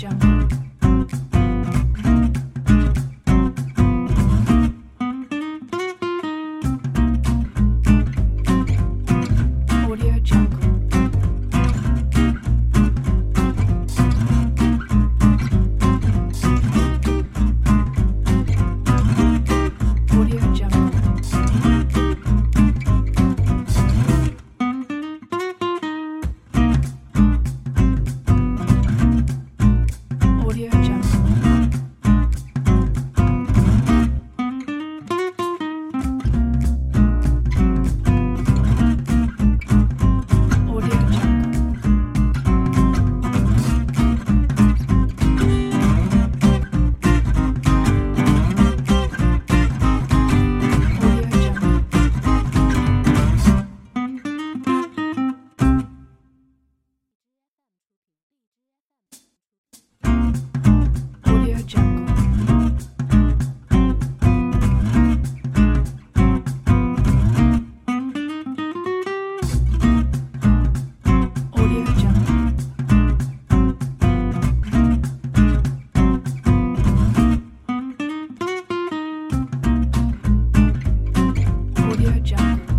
jump. Audio Jungle.